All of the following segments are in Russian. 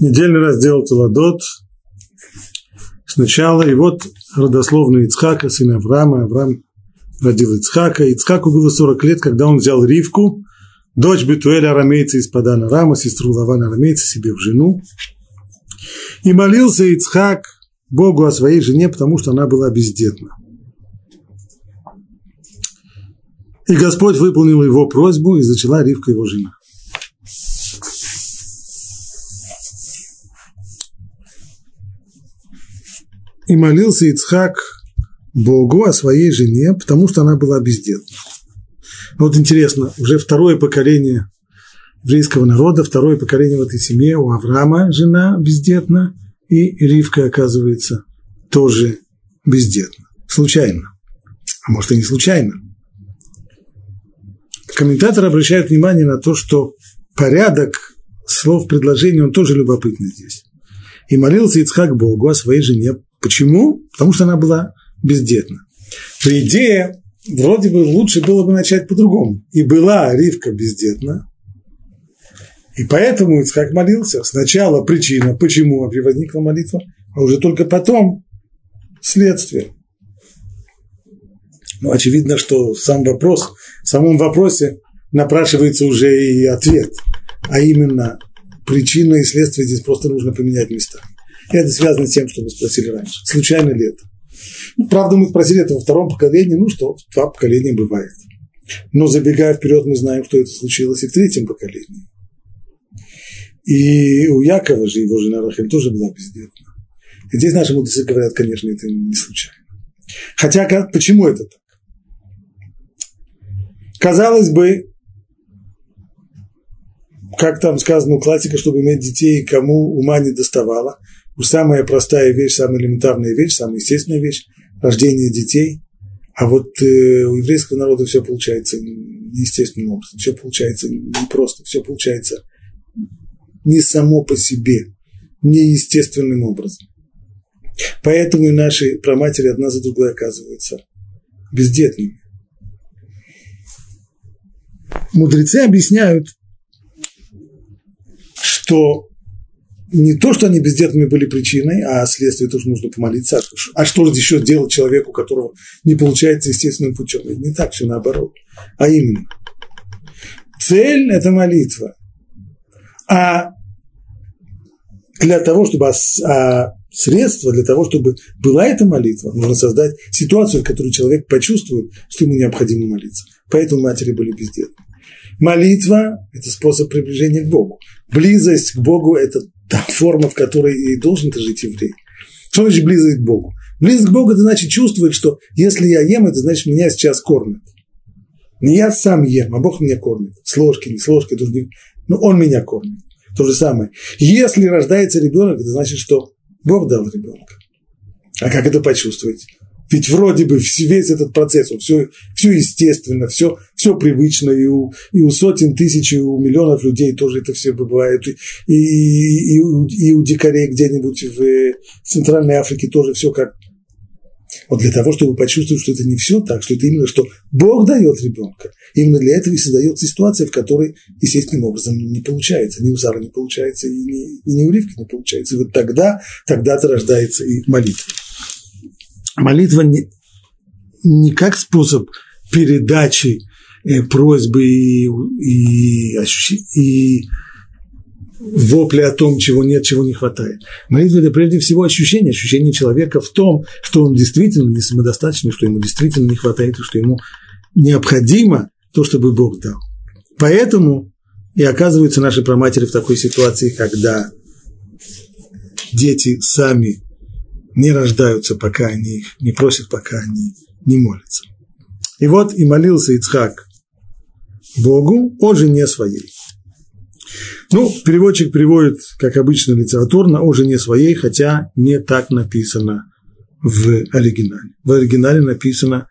Недельный раздел Теладот. Сначала, и вот родословный Ицхака, сын Авраама. Авраам родил Ицхака. Ицхаку было 40 лет, когда он взял Ривку, дочь Бетуэля арамейца из Падана Арама, сестру Лавана арамейца себе в жену. И молился Ицхак Богу о своей жене, потому что она была бездетна. И Господь выполнил его просьбу, и зачала Ривка его жена. И молился Ицхак Богу о своей жене, потому что она была бездетна. Вот интересно, уже второе поколение еврейского народа, второе поколение в этой семье, у Авраама жена бездетна, и Ривка, оказывается, тоже бездетна. Случайно. А может и не случайно. Комментаторы обращают внимание на то, что порядок слов предложения, он тоже любопытный здесь. И молился Ицхак Богу о своей жене. Почему? Потому что она была бездетна. По идее, вроде бы лучше было бы начать по-другому. И была Ривка бездетна, и поэтому Ицхак молился. Сначала причина, почему возникла молитва, а уже только потом следствие. Ну, очевидно, что сам вопрос, в самом вопросе напрашивается уже и ответ, а именно причина и следствие здесь просто нужно поменять местами. Это связано с тем, что мы спросили раньше. Случайно ли это? Ну, правда, мы спросили это во втором поколении, ну что, два поколения бывает. Но забегая вперед, мы знаем, что это случилось и в третьем поколении. И у Якова же, его жена Рахель, тоже была бездетна. И здесь наши мудрецы говорят, конечно, это не случайно. Хотя, почему это так? Казалось бы, как там сказано у классика, чтобы иметь детей, кому ума не доставало. Самая простая вещь, самая элементарная вещь, самая естественная вещь – рождение детей. А вот э, у еврейского народа все получается неестественным образом, все получается непросто, все получается не само по себе, неестественным образом. Поэтому и наши праматери одна за другой оказываются бездетными. Мудрецы объясняют, что не то, что они бездетными были причиной, а следствие тоже нужно помолиться. А что же еще делать человеку, которого не получается естественным путем? Не так, все наоборот. А именно, цель – это молитва. А для того, чтобы а средство для того, чтобы была эта молитва, нужно создать ситуацию, в которой человек почувствует, что ему необходимо молиться. Поэтому матери были бездетны. Молитва – это способ приближения к Богу. Близость к Богу – это та форма, в которой и должен жить еврей. Что значит близость к Богу? Близость к Богу – это значит чувствовать, что если я ем, это значит меня сейчас кормят. Не я сам ем, а Бог меня кормит. С ложки, не с ложки, но Он меня кормит. То же самое. Если рождается ребенок, это значит, что Бог дал ребенка. А как это почувствовать? Ведь вроде бы весь этот процесс, он все, все естественно, все, все привычно, и у, и у сотен тысяч, и у миллионов людей тоже это все бывает, и, и, и, у, и у дикарей где-нибудь в, в Центральной Африке тоже все как вот для того, чтобы почувствовать, что это не все так, что это именно, что Бог дает ребенка. Именно для этого и создается ситуация, в которой естественным образом не получается. Ни у Сары не получается, и ни, и ни у Ривки не получается. И вот тогда, тогда-то рождается и молитва. Молитва не, не как способ передачи просьбы и, и, и вопли о том, чего нет, чего не хватает. Молитва – это прежде всего ощущение, ощущение человека в том, что он действительно не самодостаточный, что ему действительно не хватает, и что ему необходимо то, чтобы Бог дал. Поэтому и оказываются наши проматери в такой ситуации, когда дети сами не рождаются, пока они их не просят, пока они не молятся. И вот и молился Ицхак Богу о жене своей. Ну, переводчик приводит, как обычно, литературно о жене своей, хотя не так написано в оригинале. В оригинале написано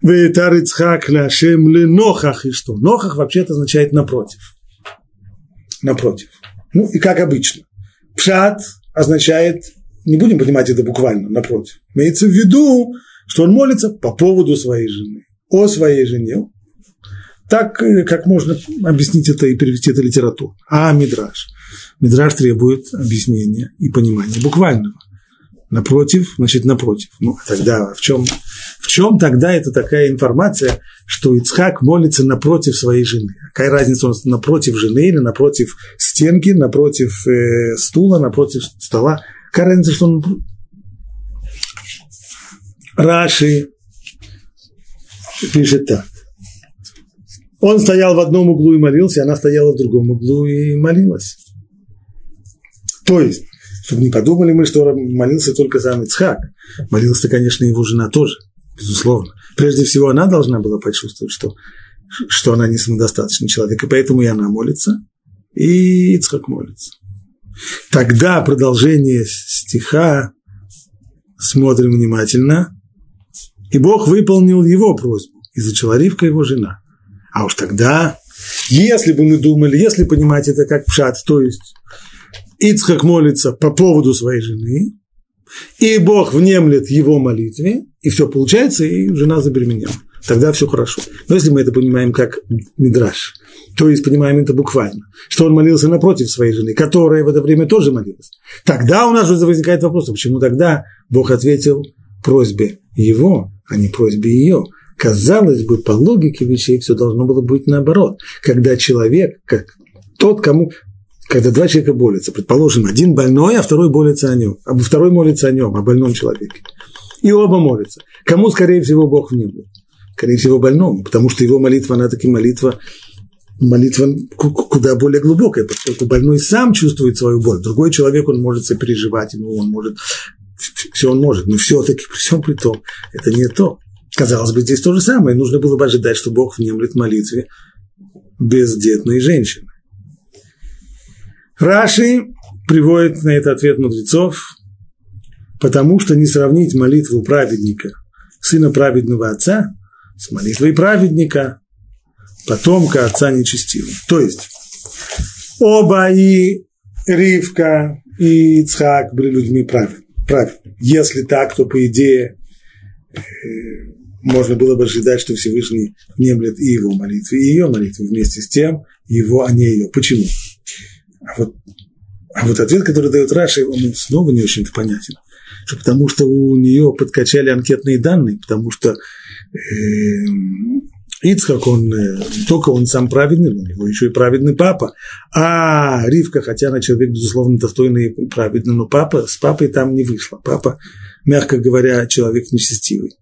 «Вейтар Ицхак ляшем ли нохах» и что? Нохах вообще-то означает «напротив». Напротив. Ну, и как обычно. Пшат означает, не будем понимать это буквально, напротив. Имеется в виду, что он молится по поводу своей жены, о своей жене, так, э, как можно объяснить это и перевести это литературу. А Мидраш. Мидраш требует объяснения и понимания буквального. Напротив, значит, напротив. Ну, тогда в чем, в чем тогда это такая информация, что Ицхак молится напротив своей жены? Какая разница, он напротив жены или напротив стенки, напротив э, стула, напротив стола? Какая разница, что он... Раши пишет так. Он стоял в одном углу и молился, она стояла в другом углу и молилась. То есть, чтобы не подумали мы, что молился только сам Ицхак. Молилась-то, конечно, его жена тоже, безусловно. Прежде всего, она должна была почувствовать, что, что она не самодостаточный человек, и поэтому и она молится, и Ицхак молится. Тогда продолжение стиха смотрим внимательно. И Бог выполнил его просьбу, и зачала Ривка его жена. А уж тогда, если бы мы думали, если понимать это как пшат, то есть Ицхак молится по поводу своей жены, и Бог внемлет его молитве, и все получается, и жена забеременела. Тогда все хорошо. Но если мы это понимаем как мидраж, то есть понимаем это буквально, что он молился напротив своей жены, которая в это время тоже молилась, тогда у нас уже возникает вопрос, а почему тогда Бог ответил просьбе его, а не просьбе ее. Казалось бы, по логике вещей все должно было быть наоборот. Когда человек, как тот, кому когда два человека борются, предположим, один больной, а второй молится о нем, а второй молится о нем, о больном человеке. И оба молятся. Кому, скорее всего, Бог внемлет? Скорее всего, больному, потому что его молитва, она таки молитва, молитва куда более глубокая, поскольку больной сам чувствует свою боль. Другой человек, он может сопереживать ему, он может, все он может, но все-таки при всем при том, это не то. Казалось бы, здесь то же самое. Нужно было бы ожидать, что Бог внемлет молитве бездетной женщины. Раши приводит на это ответ мудрецов, потому что не сравнить молитву праведника, сына праведного отца, с молитвой праведника, потомка отца нечестивого. То есть, оба и Ривка, и Ицхак были людьми праведными. Если так, то, по идее, э, можно было бы ожидать, что Всевышний внемлет и его молитвы, и ее молитвы вместе с тем, его, а не ее. Почему? А вот, а вот ответ, который дает Раши, он снова не очень понятен. Что потому что у нее подкачали анкетные данные, потому что э, Ицхак, он э, только он сам праведный, но у него еще и праведный папа. А Ривка, хотя она человек, безусловно, достойный и праведный, но папа, с папой там не вышло. Папа, мягко говоря, человек нечестивый.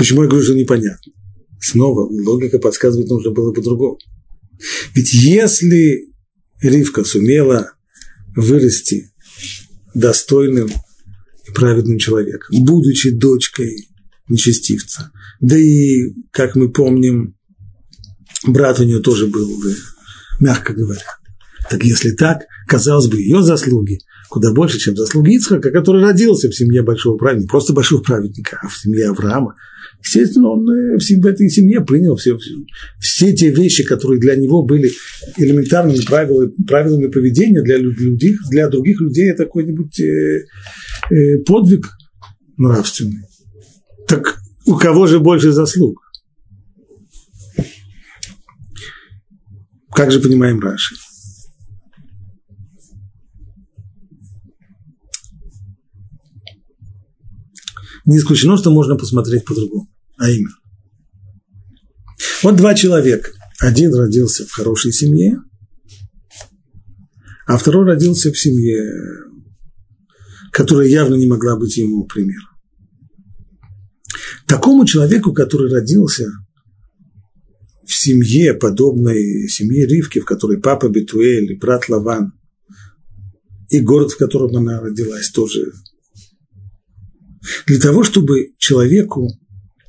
Почему я говорю, что непонятно? Снова логика подсказывает, нужно было по-другому. Ведь если Ривка сумела вырасти достойным и праведным человеком, будучи дочкой нечестивца, да и, как мы помним, брат у нее тоже был, мягко говоря. Так если так, казалось бы, ее заслуги куда больше, чем заслуги Ицхака, который родился в семье большого праведника, просто большого праведника, а в семье Авраама, Естественно, он э, в этой семье принял все, все те вещи, которые для него были элементарными правилами, правилами поведения для, людей, для других людей это какой-нибудь э, э, подвиг нравственный. Так у кого же больше заслуг? Как же понимаем Раши? Не исключено, что можно посмотреть по-другому. А именно. Вот два человека. Один родился в хорошей семье, а второй родился в семье, которая явно не могла быть ему примером. Такому человеку, который родился в семье, подобной семье Ривки, в которой папа Бетуэль, брат Лаван, и город, в котором она родилась, тоже для того, чтобы человеку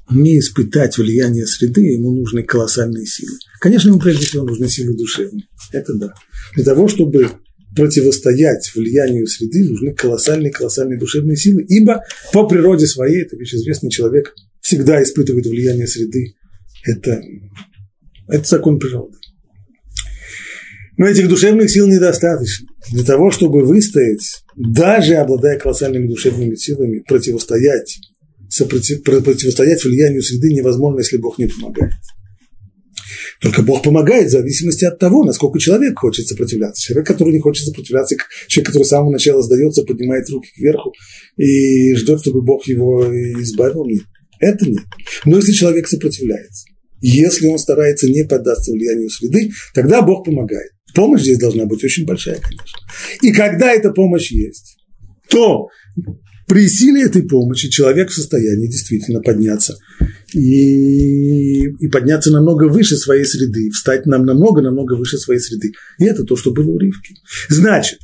не испытать влияние среды, ему нужны колоссальные силы. Конечно, ему прежде всего нужны силы душевные. Это да. Для того, чтобы противостоять влиянию среды, нужны колоссальные-колоссальные душевные силы, ибо по природе своей, это вещь известный человек всегда испытывает влияние среды. Это, это закон природы. Но этих душевных сил недостаточно для того, чтобы выстоять, даже обладая колоссальными душевными силами, противостоять, сопротив, противостоять влиянию среды невозможно, если Бог не помогает. Только Бог помогает в зависимости от того, насколько человек хочет сопротивляться. Человек, который не хочет сопротивляться, человек, который с самого начала сдается, поднимает руки кверху и ждет, чтобы Бог его избавил. Нет, это нет. Но если человек сопротивляется, если он старается не поддаться влиянию среды, тогда Бог помогает. Помощь здесь должна быть очень большая, конечно. И когда эта помощь есть, то при силе этой помощи человек в состоянии действительно подняться и, и подняться намного выше своей среды, встать нам намного-намного выше своей среды. И это то, что было у Ривки. Значит,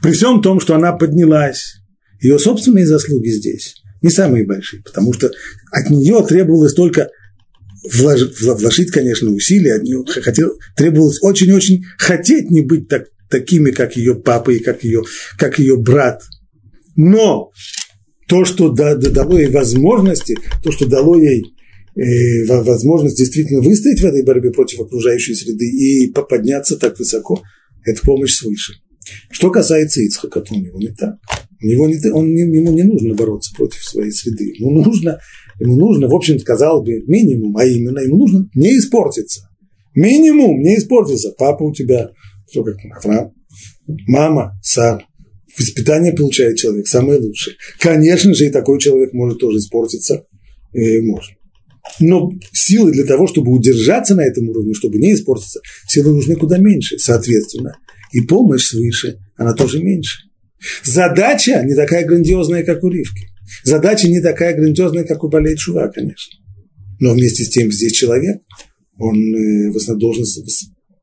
при всем том, что она поднялась, ее собственные заслуги здесь не самые большие, потому что от нее требовалось только вложить, вложить конечно, усилия, от нее хотел, требовалось очень-очень хотеть не быть так, такими, как ее папа и как ее, как ее брат – но то, что дало ей возможности, то, что дало ей э, возможность действительно выстоять в этой борьбе против окружающей среды и подняться так высоко, это помощь свыше. Что касается Ицхака, то у него не так. У него не, он, ему не нужно бороться против своей среды. Ему нужно, ему нужно, в общем, сказал бы, минимум, а именно, ему нужно не испортиться. Минимум не испортиться. Папа у тебя, что как Авраам, мама, Сара воспитание получает человек самое лучшее. Конечно же, и такой человек может тоже испортиться, э, может. Но силы для того, чтобы удержаться на этом уровне, чтобы не испортиться, силы нужны куда меньше, соответственно. И помощь свыше, она тоже меньше. Задача не такая грандиозная, как у Ривки. Задача не такая грандиозная, как у Балей Шува, конечно. Но вместе с тем здесь человек, он э, в основном должен,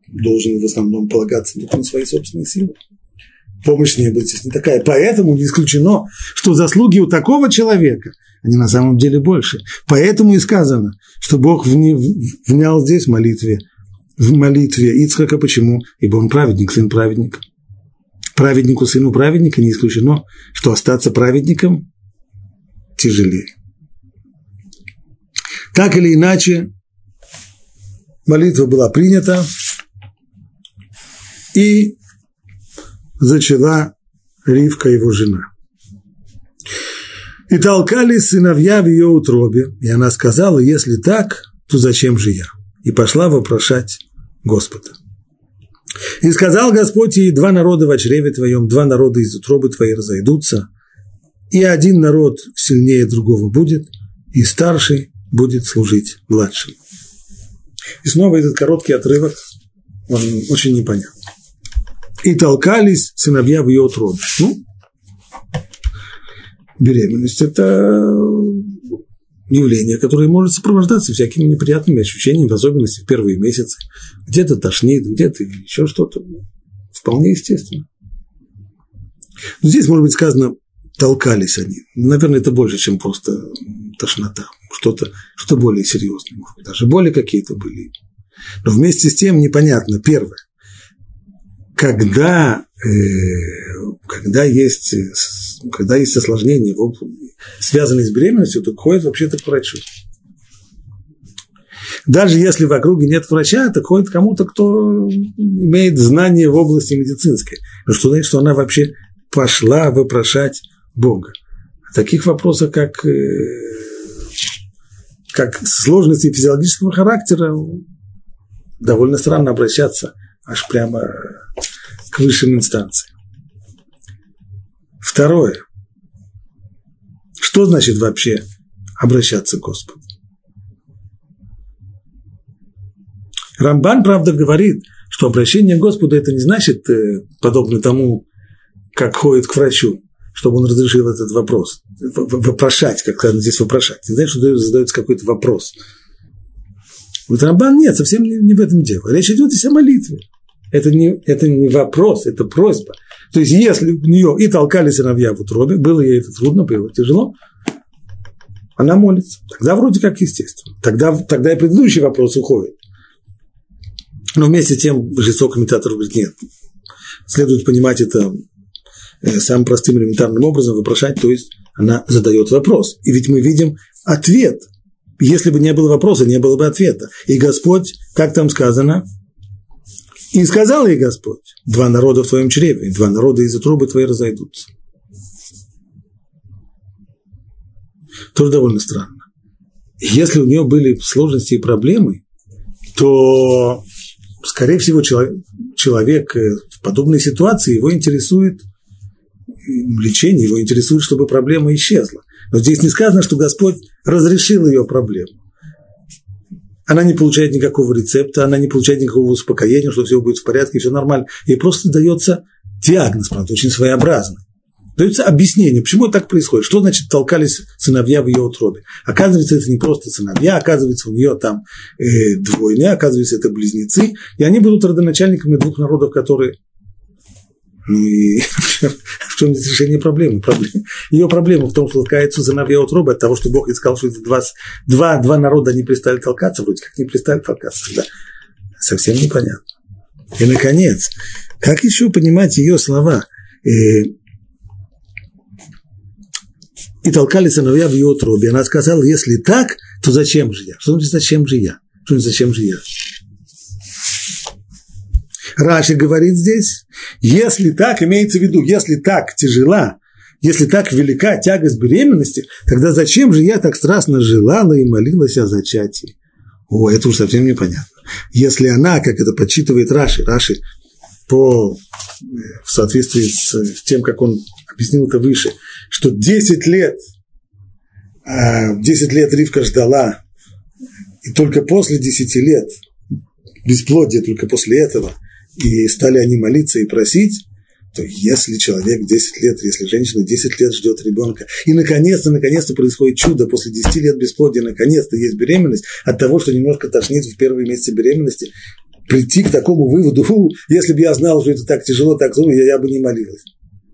должен в основном полагаться на свои собственные силы помощь не быть здесь не такая. Поэтому не исключено, что заслуги у такого человека, они на самом деле больше. Поэтому и сказано, что Бог внял здесь молитве, в молитве Ицхака. Почему? Ибо он праведник, сын праведника. Праведнику, сыну праведника не исключено, что остаться праведником тяжелее. Так или иначе, молитва была принята, и зачала Ривка, его жена. И толкали сыновья в ее утробе, и она сказала, если так, то зачем же я? И пошла вопрошать Господа. И сказал Господь ей, два народа в чреве твоем, два народа из утробы твоей разойдутся, и один народ сильнее другого будет, и старший будет служить младшим. И снова этот короткий отрывок, он очень непонятный и толкались сыновья в ее утробе. Ну, беременность – это явление, которое может сопровождаться всякими неприятными ощущениями, в особенности в первые месяцы. Где-то тошнит, где-то еще что-то. Вполне естественно. Но здесь, может быть, сказано, толкались они. Наверное, это больше, чем просто тошнота. Что-то что более серьезное, может быть, даже боли какие-то были. Но вместе с тем непонятно. Первое когда, э, когда, есть, когда есть осложнения, связанные с беременностью, то ходит вообще-то к врачу. Даже если в округе нет врача, то ходит кому-то, кто имеет знания в области медицинской. Но что значит, что она вообще пошла вопрошать Бога? О таких вопросах, как, э, как сложности физиологического характера, довольно странно обращаться аж прямо к высшим инстанциям. Второе. Что значит вообще обращаться к Господу? Рамбан, правда, говорит, что обращение к Господу это не значит э, подобно тому, как ходит к врачу, чтобы он разрешил этот вопрос. Вопрошать, как здесь вопрошать. Не значит, что задается какой-то вопрос. Вот Рамбан нет, совсем не, не в этом дело. Речь идет здесь о молитве. Это не, это не вопрос, это просьба. То есть, если у нее и толкали сыновья в утробе, было ей это трудно, было тяжело, она молится. Тогда вроде как естественно. Тогда, тогда и предыдущий вопрос уходит. Но вместе с тем жестокий комментатор говорит, нет, следует понимать это самым простым элементарным образом, вопрошать, то есть она задает вопрос. И ведь мы видим ответ. Если бы не было вопроса, не было бы ответа. И Господь, как там сказано, и сказал ей Господь, два народа в твоем чреве, два народа из трубы твоей разойдутся. Тоже довольно странно. Если у нее были сложности и проблемы, то, скорее всего, человек, человек в подобной ситуации его интересует лечение, его интересует, чтобы проблема исчезла. Но здесь не сказано, что Господь разрешил ее проблему. Она не получает никакого рецепта, она не получает никакого успокоения, что все будет в порядке, все нормально. Ей просто дается диагноз, правда, очень своеобразный. Дается объяснение, почему так происходит, что значит толкались сыновья в ее утробе. Оказывается, это не просто сыновья, оказывается, у нее там э, двойня, оказывается, это близнецы, и они будут родоначальниками двух народов, которые ну и в чем здесь решение проблемы? Ее проблема в том, что толкается сыновья утробы от того, что Бог искал, что это два, два, два народа не перестали толкаться, вроде как не перестали толкаться. Да. Совсем непонятно. И, наконец, как еще понимать ее слова? И, э, и толкали сыновья в ее утробе. Она сказала, если так, то зачем же я? Что значит, зачем же я? Что значит, зачем же я? Раши говорит здесь, если так, имеется в виду, если так тяжела, если так велика тягость беременности, тогда зачем же я так страстно желала и молилась о зачатии? О, это уж совсем непонятно. Если она, как это подсчитывает Раши, Раши по, в соответствии с тем, как он объяснил это выше, что 10 лет, 10 а, лет Ривка ждала, и только после 10 лет, бесплодие только после этого – и стали они молиться и просить, то если человек 10 лет, если женщина 10 лет ждет ребенка, и наконец-то, наконец-то происходит чудо, после 10 лет бесплодия, наконец-то есть беременность, от того, что немножко тошнит в первые месяцы беременности, прийти к такому выводу, фу, если бы я знал, что это так тяжело, так трудно, я, я бы не молилась.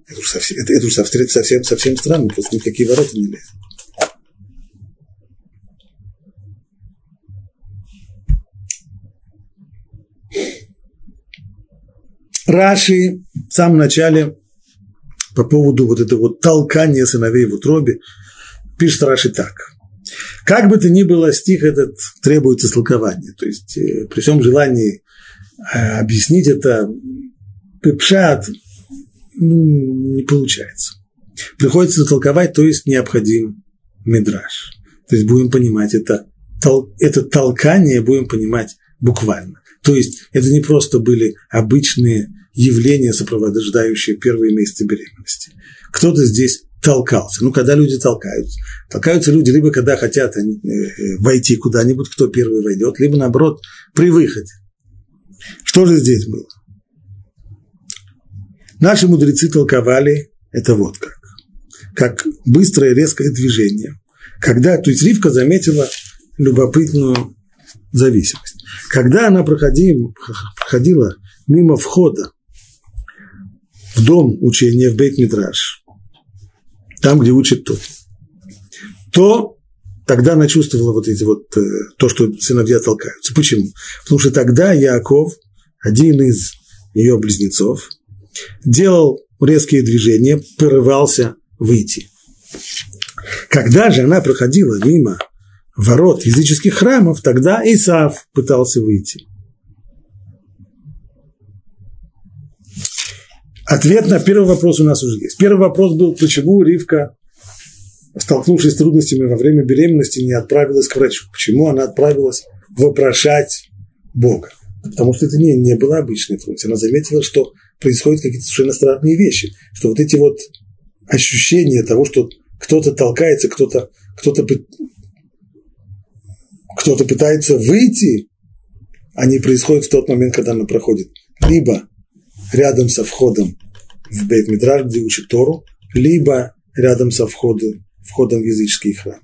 Это уж совсем, это, это уж совсем, совсем, совсем странно, просто никакие ворота не лезут. Раши в самом начале по поводу вот этого вот толкания сыновей в утробе пишет Раши так. Как бы то ни было, стих этот требует истолкования. То есть э, при всем желании э, объяснить это пепшат ну, не получается. Приходится толковать, то есть необходим мидраж. То есть будем понимать это, тол, это толкание, будем понимать буквально. То есть это не просто были обычные явления, сопровождающие первые месяцы беременности. Кто-то здесь толкался. Ну, когда люди толкаются. Толкаются люди либо когда хотят э, э, войти куда-нибудь, кто первый войдет, либо, наоборот, при выходе. Что же здесь было? Наши мудрецы толковали это вот как. Как быстрое резкое движение. Когда, то есть Ривка заметила любопытную зависимость. Когда она проходила, проходила мимо входа в дом учения, в Бейт-Мидраш, там, где учит тот, то тогда она чувствовала вот эти вот, э, то, что сыновья толкаются. Почему? Потому что тогда Яков, один из ее близнецов, делал резкие движения, порывался выйти. Когда же она проходила мимо ворот языческих храмов, тогда Исав пытался выйти. Ответ на первый вопрос у нас уже есть. Первый вопрос был, почему Ривка, столкнувшись с трудностями во время беременности, не отправилась к врачу. Почему она отправилась вопрошать Бога? Потому что это не, не была обычной трудность. Она заметила, что происходят какие-то совершенно странные вещи. Что вот эти вот ощущения того, что кто-то толкается, кто-то кто-то кто-то пытается выйти, они происходят в тот момент, когда она проходит либо рядом со входом в бейт где учит Тору, либо рядом со входом, входом в языческий храм.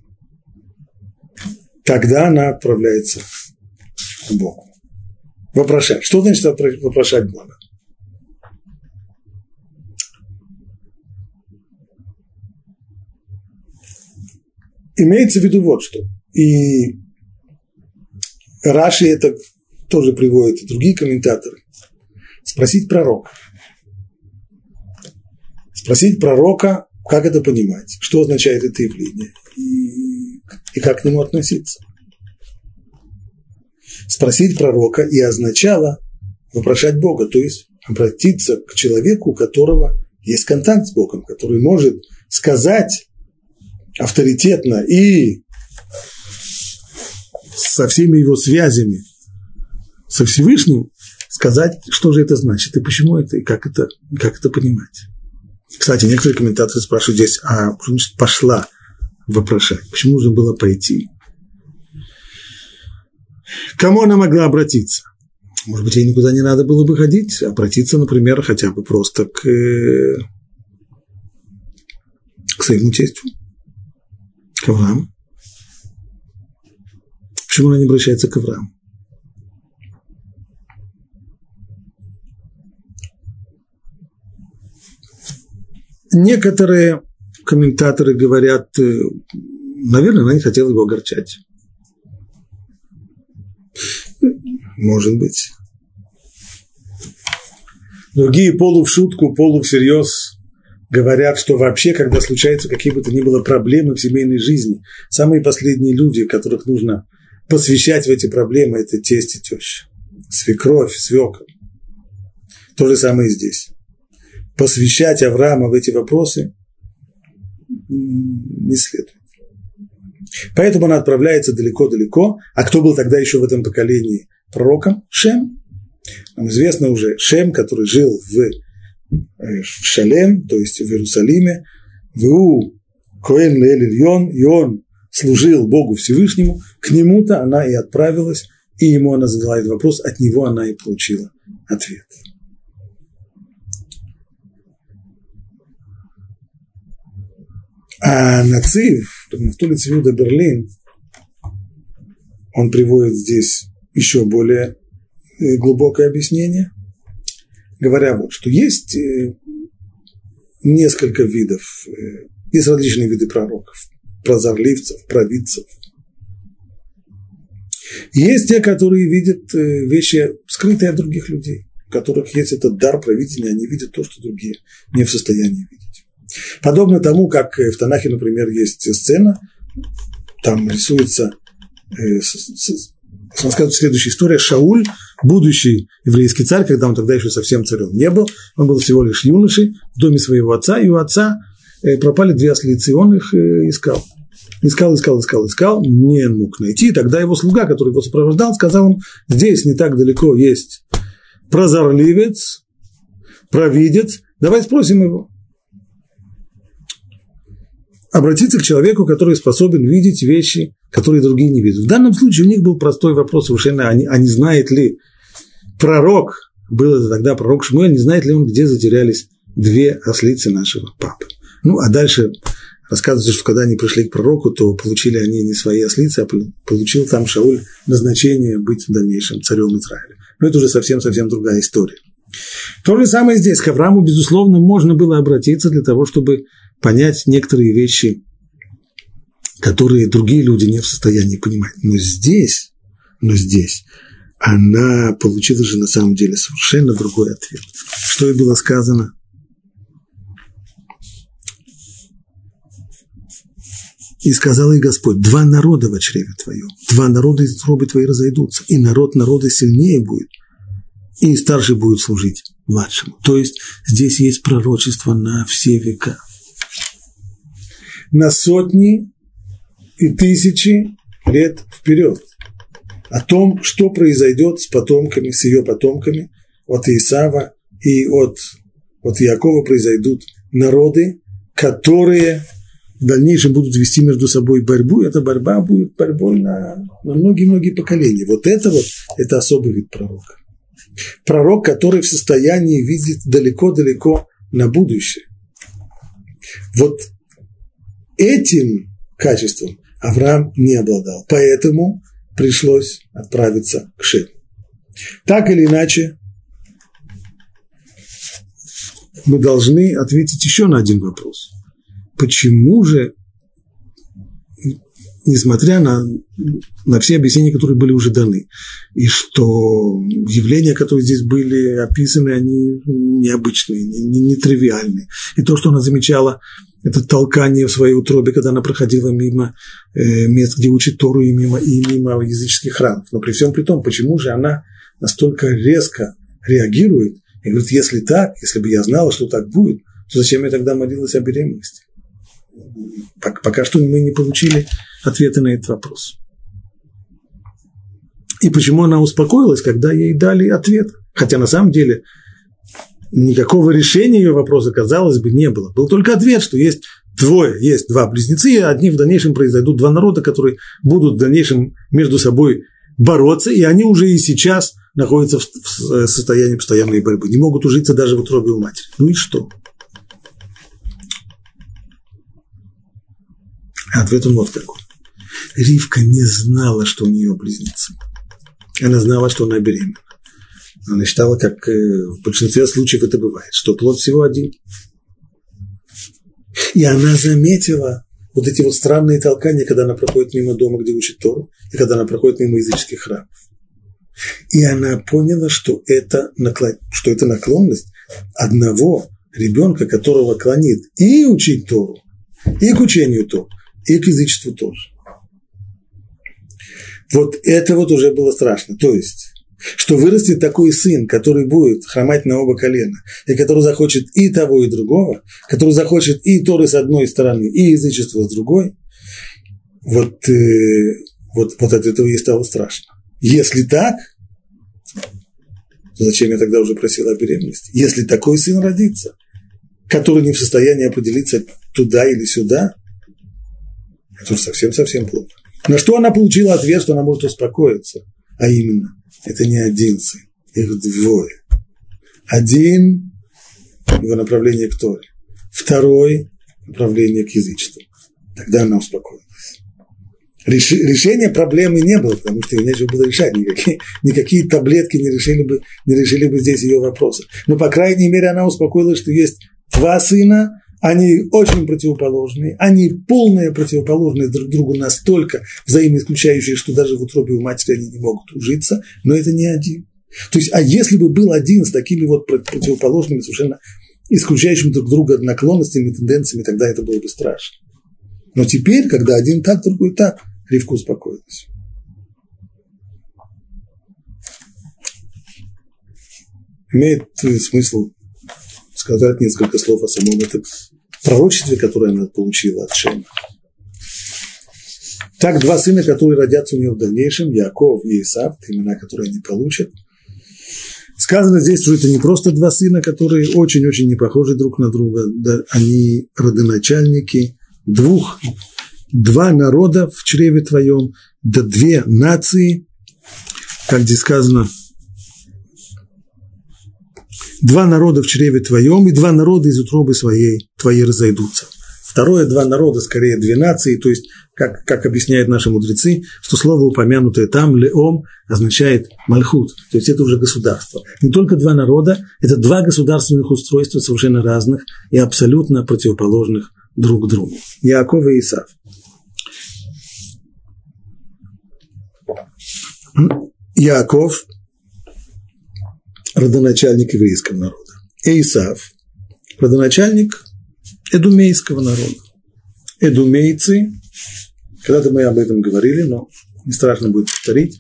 Тогда она отправляется к Богу. Вопрошать. Что значит вопрошать Бога? Имеется в виду вот что. И Раши это тоже приводит, и другие комментаторы. Спросить пророка. Спросить пророка, как это понимать, что означает это явление и, и как к нему относиться. Спросить пророка и означало вопрошать Бога, то есть обратиться к человеку, у которого есть контакт с Богом, который может сказать авторитетно и со всеми его связями со Всевышним, сказать, что же это значит, и почему это, и как это, и как это понимать. Кстати, некоторые комментаторы спрашивают здесь, а что значит пошла вопрошать? Почему нужно было пойти? Кому она могла обратиться? Может быть, ей никуда не надо было бы ходить, обратиться, например, хотя бы просто к, э, к своему тестю, к Аврааму. Почему она не обращается к Аврааму? Некоторые комментаторы говорят, э, наверное, она не хотела его огорчать. Может быть. Другие полу в шутку, полу всерьез говорят, что вообще, когда случаются какие бы то ни было проблемы в семейной жизни, самые последние люди, которых нужно посвящать в эти проблемы, это тесть и теща. Свекровь, свекр. То же самое и здесь. Посвящать Авраама в эти вопросы не следует. Поэтому она отправляется далеко-далеко. А кто был тогда еще в этом поколении пророком? Шем. Нам известно уже Шем, который жил в, э, в Шалем, то есть в Иерусалиме, в У Коэн Лель и он служил Богу Всевышнему, к нему-то она и отправилась, и ему она задала этот вопрос, от него она и получила ответ. А Нацив, Нафтули Цвиуда Берлин, он приводит здесь еще более э, глубокое объяснение, говоря вот, что есть э, несколько видов, э, есть различные виды пророков, прозорливцев, провидцев. Есть те, которые видят вещи, скрытые от других людей, у которых есть этот дар провидения, они видят то, что другие не в состоянии видеть. Подобно тому, как в Танахе, например, есть сцена, там рисуется, э, рассказывает следующая история, Шауль, будущий еврейский царь, когда он тогда еще совсем царем не был, он был всего лишь юношей в доме своего отца, и у отца э, пропали две ослицы, и он их э, искал. Искал, искал, искал, искал, не мог найти. Тогда его слуга, который его сопровождал, сказал ему, здесь не так далеко есть прозорливец, провидец, давай спросим его обратиться к человеку, который способен видеть вещи, которые другие не видят. В данном случае у них был простой вопрос совершенно, а не, а не знает ли пророк, был это тогда пророк Шмуэль, не знает ли он, где затерялись две ослицы нашего папы. Ну, а дальше рассказывается, что когда они пришли к пророку, то получили они не свои ослицы, а получил там Шауль назначение быть в дальнейшем царем Израиля. Но это уже совсем-совсем другая история. То же самое здесь. К Аврааму, безусловно, можно было обратиться для того, чтобы понять некоторые вещи, которые другие люди не в состоянии понимать. Но здесь, но здесь она получила же на самом деле совершенно другой ответ. Что и было сказано? И сказал ей Господь, два народа в чреве твоем, два народа из утробы твоей разойдутся, и народ народа сильнее будет, и старший будет служить младшему. То есть здесь есть пророчество на все века на сотни и тысячи лет вперед. О том, что произойдет с потомками, с ее потомками, от Исава и от, от Якова произойдут народы, которые в дальнейшем будут вести между собой борьбу, эта борьба будет борьбой на, многие-многие поколения. Вот это вот, это особый вид пророка. Пророк, который в состоянии видеть далеко-далеко на будущее. Вот этим качеством Авраам не обладал. Поэтому пришлось отправиться к Шему. Так или иначе, мы должны ответить еще на один вопрос. Почему же, несмотря на, на все объяснения, которые были уже даны, и что явления, которые здесь были описаны, они необычные, не, не и то, что она замечала это толкание в своей утробе, когда она проходила мимо э, мест, где учит Тору, и мимо, и мимо языческих храмов. Но при всем при том, почему же она настолько резко реагирует и говорит, если так, если бы я знала, что так будет, то зачем я тогда молилась о беременности? Пока что мы не получили ответа на этот вопрос. И почему она успокоилась, когда ей дали ответ? Хотя на самом деле никакого решения ее вопроса, казалось бы, не было. Был только ответ, что есть двое, есть два близнецы, и одни в дальнейшем произойдут два народа, которые будут в дальнейшем между собой бороться, и они уже и сейчас находятся в состоянии постоянной борьбы, не могут ужиться даже в утробе у матери. Ну и что? Ответ он вот какой. Ривка не знала, что у нее близнецы. Она знала, что она беременна. Она считала, как э, в большинстве случаев это бывает, что плод всего один. И она заметила вот эти вот странные толкания, когда она проходит мимо дома, где учит Тору, и когда она проходит мимо языческих храмов. И она поняла, что это, наклон, что это наклонность одного ребенка, которого клонит и учить Тору, и к учению Тору, и к язычеству тоже. Вот это вот уже было страшно. То есть, что вырастет такой сын, который будет хромать на оба колена, и который захочет и того, и другого, который захочет и Торы с одной стороны, и язычество с другой, вот, э, вот, вот от этого ей стало страшно. Если так, то зачем я тогда уже просил о беременности? Если такой сын родится, который не в состоянии определиться туда или сюда, это уж совсем-совсем плохо. На что она получила ответ, что она может успокоиться, а именно, это не один сын, их двое. Один – его направление к Торе, второй – направление к язычеству. Тогда она успокоилась. Реш, решения проблемы не было, потому что ее нечего было решать. Никакие, никакие таблетки не решили, бы, не решили бы здесь ее вопросы. Но, по крайней мере, она успокоилась, что есть два сына, они очень противоположные, они полные противоположные друг другу настолько взаимоисключающие, что даже в утробе у матери они не могут ужиться, но это не один. То есть, а если бы был один с такими вот противоположными, совершенно исключающими друг друга наклонностями, тенденциями, тогда это было бы страшно. Но теперь, когда один так, другой так, Ривка успокоилась. Имеет смысл сказать несколько слов о самом этом пророчестве, которое она получила от Шема. Так, два сына, которые родятся у нее в дальнейшем, Яков и Исав, имена, которые они получат. Сказано здесь, что это не просто два сына, которые очень-очень не похожи друг на друга, да, они родоначальники двух, два народа в чреве твоем, да две нации, как здесь сказано – два народа в чреве твоем, и два народа из утробы своей твоей разойдутся. Второе, два народа, скорее две нации, то есть, как, как объясняют наши мудрецы, что слово, упомянутое там, леом, означает мальхут, то есть это уже государство. Не только два народа, это два государственных устройства совершенно разных и абсолютно противоположных друг другу. Яков и Исав. Яков родоначальник еврейского народа. Эйсав – родоначальник эдумейского народа. Эдумейцы, когда-то мы об этом говорили, но не страшно будет повторить.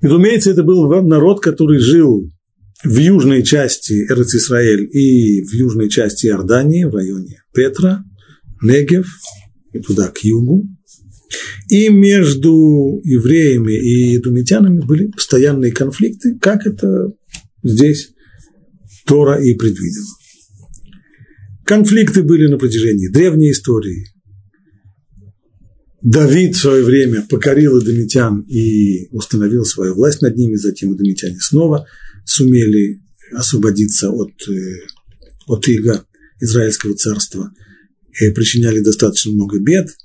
Эдумейцы – это был народ, который жил в южной части Эрец-Исраэль и в южной части Иордании, в районе Петра, Негев, и туда, к югу. И между евреями и думитянами были постоянные конфликты, как это здесь Тора и предвидела. Конфликты были на протяжении древней истории. Давид в свое время покорил Эдомитян и установил свою власть над ними, затем Эдомитяне снова сумели освободиться от, э, от ига Израильского царства и причиняли достаточно много бед –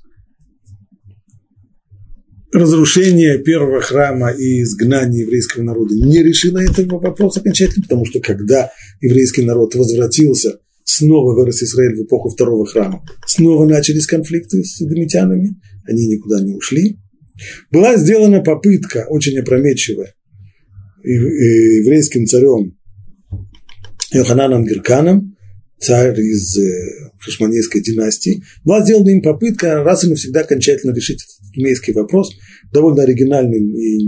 разрушение первого храма и изгнание еврейского народа не решило этого вопроса окончательно, потому что когда еврейский народ возвратился снова в Израиль в эпоху второго храма, снова начались конфликты с эдомитянами, они никуда не ушли. Была сделана попытка, очень опрометчивая, еврейским царем Йохананом Герканом, царь из э, хашманейской династии, была сделана им попытка раз и навсегда окончательно решить этот имейский вопрос довольно оригинальным и,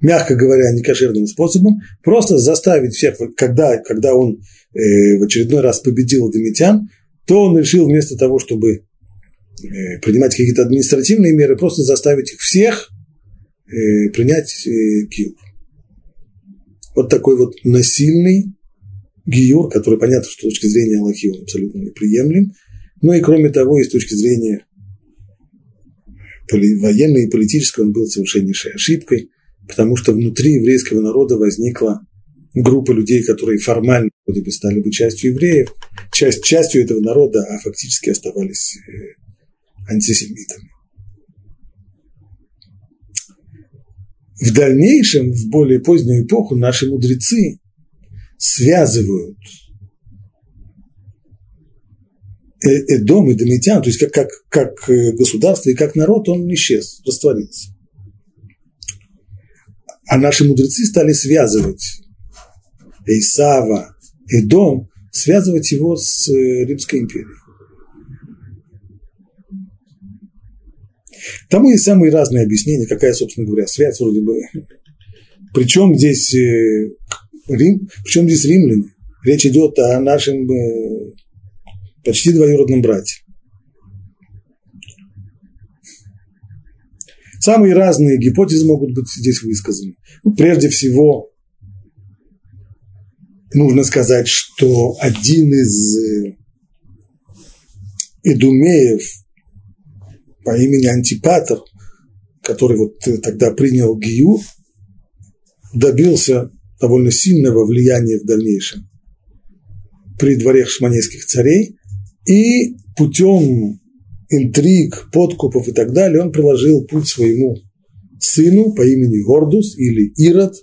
мягко говоря, некошерным способом, просто заставить всех, когда, когда он э, в очередной раз победил Домитян, то он решил вместо того, чтобы э, принимать какие-то административные меры, просто заставить их всех э, принять э, гиюр. Вот такой вот насильный гиюр, который, понятно, что с точки зрения Аллахи он абсолютно неприемлем, но и кроме того, и с точки зрения военной и политической он был совершеннейшей ошибкой, потому что внутри еврейского народа возникла группа людей, которые формально вроде бы стали бы частью евреев, часть, частью этого народа, а фактически оставались э, антисемитами. В дальнейшем, в более позднюю эпоху, наши мудрецы связывают э, Эдом и Домитян, то есть как, как, как э, государство и как народ, он исчез, растворился. А наши мудрецы стали связывать Исава, Эдом, связывать его с э, Римской империей. Тому есть самые разные объяснения, какая, собственно говоря, связь вроде бы. Причем здесь э, Рим, причем здесь римляне. Речь идет о нашем э, почти двоюродном брате. Самые разные гипотезы могут быть здесь высказаны. Ну, прежде всего, нужно сказать, что один из э, Эдумеев по имени Антипатр, который вот тогда принял Гию, добился довольно сильного влияния в дальнейшем при дворе шманейских царей, и путем интриг, подкупов и так далее он проложил путь своему сыну по имени Гордус или Ирод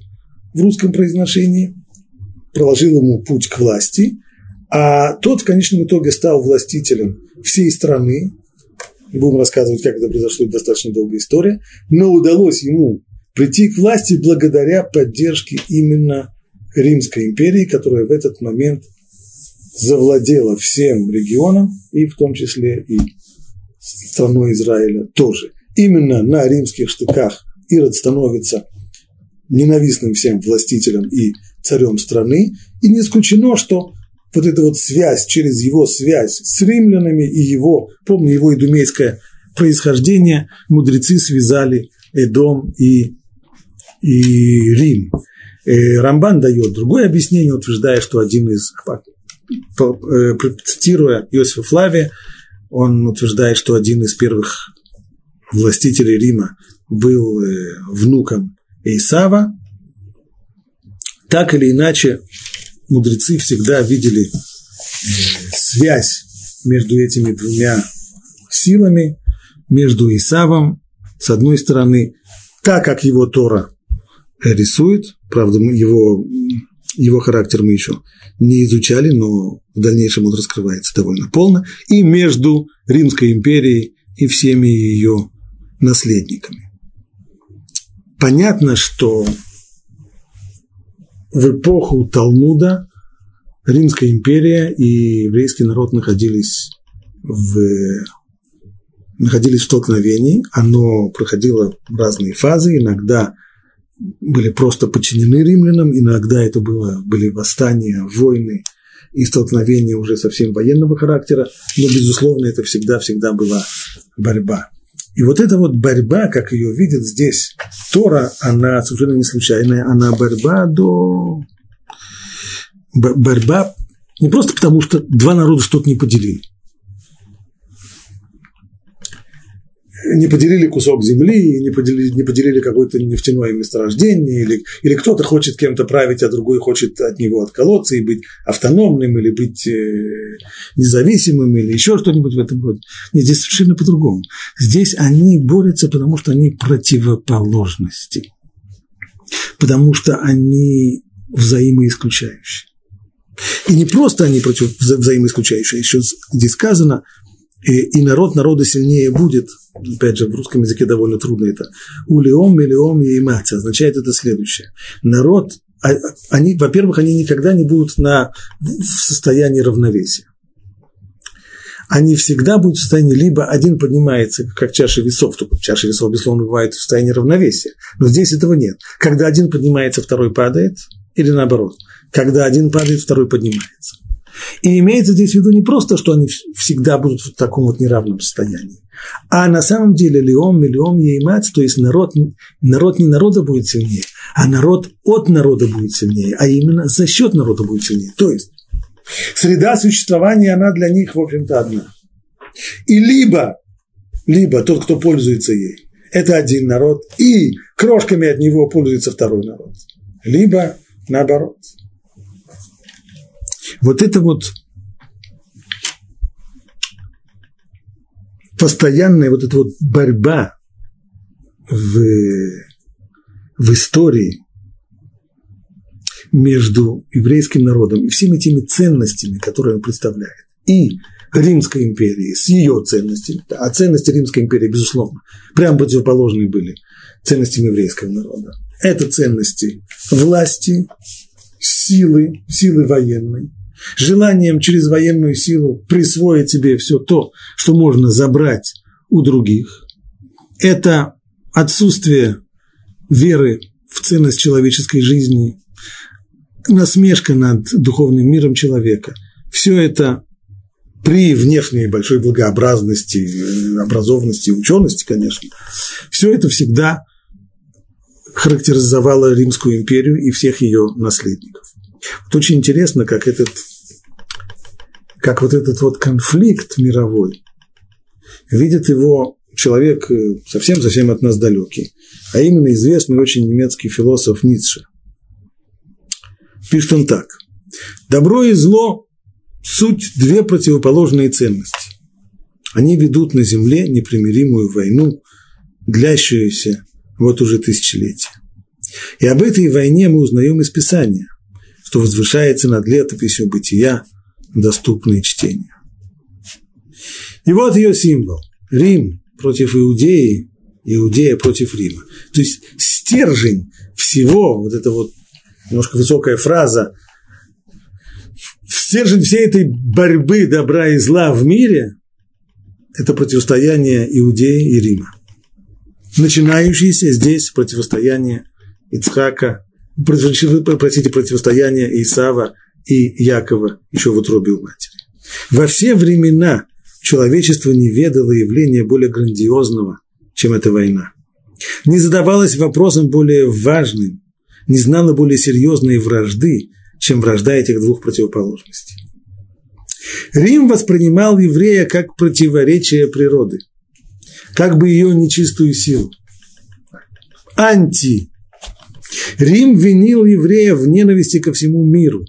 в русском произношении – проложил ему путь к власти, а тот в конечном итоге стал властителем всей страны. Будем рассказывать, как это произошло, это достаточно долгая история, но удалось ему прийти к власти благодаря поддержке именно Римской империи, которая в этот момент завладела всем регионом, и в том числе и страной Израиля тоже. Именно на римских штыках Ирод становится ненавистным всем властителем и царем страны, и не исключено, что вот эта вот связь, через его связь с римлянами и его, помню, его идумейское происхождение, мудрецы связали Эдом и, и Рим. Э, Рамбан дает другое объяснение, утверждая, что один из, цитируя Иосифа Флавия, он утверждает, что один из первых властителей Рима был э, внуком Исава, так или иначе, мудрецы всегда видели э, связь между этими двумя силами, между Исавом, с одной стороны, так как его Тора рисует, правда, его, его характер мы еще не изучали, но в дальнейшем он раскрывается довольно полно, и между Римской империей и всеми ее наследниками. Понятно, что в эпоху Талмуда Римская империя и еврейский народ находились в, находились в столкновении. Оно проходило разные фазы. Иногда были просто подчинены римлянам, иногда это было, были восстания, войны и столкновения уже совсем военного характера, но, безусловно, это всегда-всегда была борьба. И вот эта вот борьба, как ее видит здесь Тора, она совершенно не случайная, она борьба до... Борьба не просто потому, что два народа что-то не поделили. Не поделили кусок земли, не поделили, не поделили какое-то нефтяное месторождение, или, или кто-то хочет кем-то править, а другой хочет от него отколоться и быть автономным, или быть э, независимым, или еще что-нибудь в этом роде. Нет, здесь совершенно по-другому. Здесь они борются, потому что они противоположности, потому что они взаимоисключающие. И не просто они против, взаимоисключающие, еще здесь сказано, и, народ народа сильнее будет – опять же, в русском языке довольно трудно это, улиом, миллиом и мать, означает это следующее. Народ, а, они, во-первых, они никогда не будут на, в состоянии равновесия. Они всегда будут в состоянии, либо один поднимается, как чаша весов, только чаша весов, безусловно, бывает в состоянии равновесия, но здесь этого нет. Когда один поднимается, второй падает, или наоборот. Когда один падает, второй поднимается. И имеется здесь в виду не просто, что они всегда будут в таком вот неравном состоянии, а на самом деле леом, миллиом, еймат, то есть народ, народ не народа будет сильнее, а народ от народа будет сильнее, а именно за счет народа будет сильнее. То есть среда существования, она для них, в общем-то, одна. И либо, либо тот, кто пользуется ей, это один народ, и крошками от него пользуется второй народ. Либо наоборот. Вот это вот постоянная вот эта вот борьба в, в истории между еврейским народом и всеми теми ценностями, которые он представляет, и Римской империи с ее ценностями, а ценности Римской империи, безусловно, прям противоположные были ценностям еврейского народа. Это ценности власти, силы, силы военной, желанием через военную силу присвоить себе все то, что можно забрать у других. Это отсутствие веры в ценность человеческой жизни, насмешка над духовным миром человека. Все это при внешней большой благообразности, образованности учености, конечно, все это всегда характеризовало Римскую империю и всех ее наследников. Вот очень интересно, как этот, как вот этот вот конфликт мировой, видит его человек совсем-совсем от нас далекий, а именно известный очень немецкий философ Ницше. Пишет он так. Добро и зло – суть две противоположные ценности. Они ведут на земле непримиримую войну, длящуюся вот уже тысячелетия. И об этой войне мы узнаем из Писания, что возвышается над летописью бытия доступные чтения. И вот ее символ. Рим против Иудеи, Иудея против Рима. То есть стержень всего, вот эта вот немножко высокая фраза, стержень всей этой борьбы добра и зла в мире – это противостояние Иудеи и Рима. Начинающееся здесь противостояние Ицхака, простите, противостояние Исава и Якова еще в утробе у матери. Во все времена человечество не ведало явления более грандиозного, чем эта война. Не задавалось вопросом более важным, не знало более серьезной вражды, чем вражда этих двух противоположностей. Рим воспринимал еврея как противоречие природы, как бы ее нечистую силу. Анти. Рим винил еврея в ненависти ко всему миру.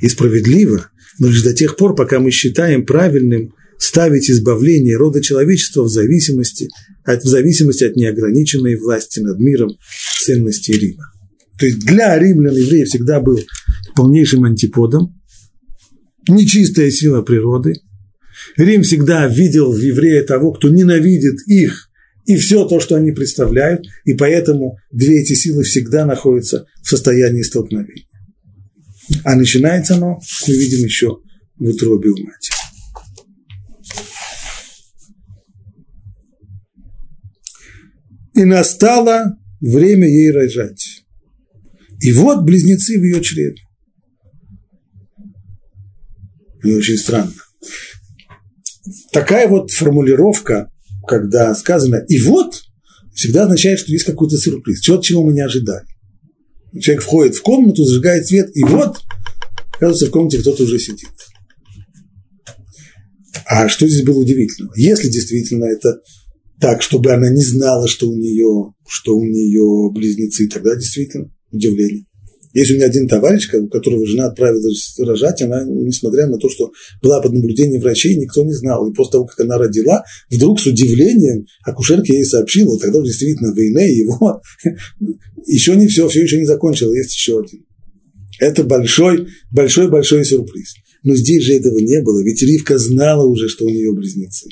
И справедливо, но лишь до тех пор, пока мы считаем правильным ставить избавление рода человечества в зависимости от, в зависимости от неограниченной власти над миром ценностей Рима. То есть для римлян еврей всегда был полнейшим антиподом, нечистая сила природы. Рим всегда видел в еврея того, кто ненавидит их и все то, что они представляют, и поэтому две эти силы всегда находятся в состоянии столкновения. А начинается оно, мы видим еще в утробе у матери. И настало время ей рожать. И вот близнецы в ее чреве. И очень странно. Такая вот формулировка, когда сказано «и вот», всегда означает, что есть какой-то сюрприз, чего, чего мы не ожидали. Человек входит в комнату, зажигает свет, и вот, оказывается, в комнате кто-то уже сидит. А что здесь было удивительного? Если действительно это так, чтобы она не знала, что у нее, что у нее близнецы, тогда действительно удивление. Есть у меня один товарищ, у которого жена отправилась рожать, она, несмотря на то, что была под наблюдением врачей, никто не знал. И после того, как она родила, вдруг с удивлением акушерка ей сообщила, тогда действительно войны его еще не все, все еще не закончилось, есть еще один. Это большой, большой, большой сюрприз. Но здесь же этого не было, ведь Ривка знала уже, что у нее близнецы.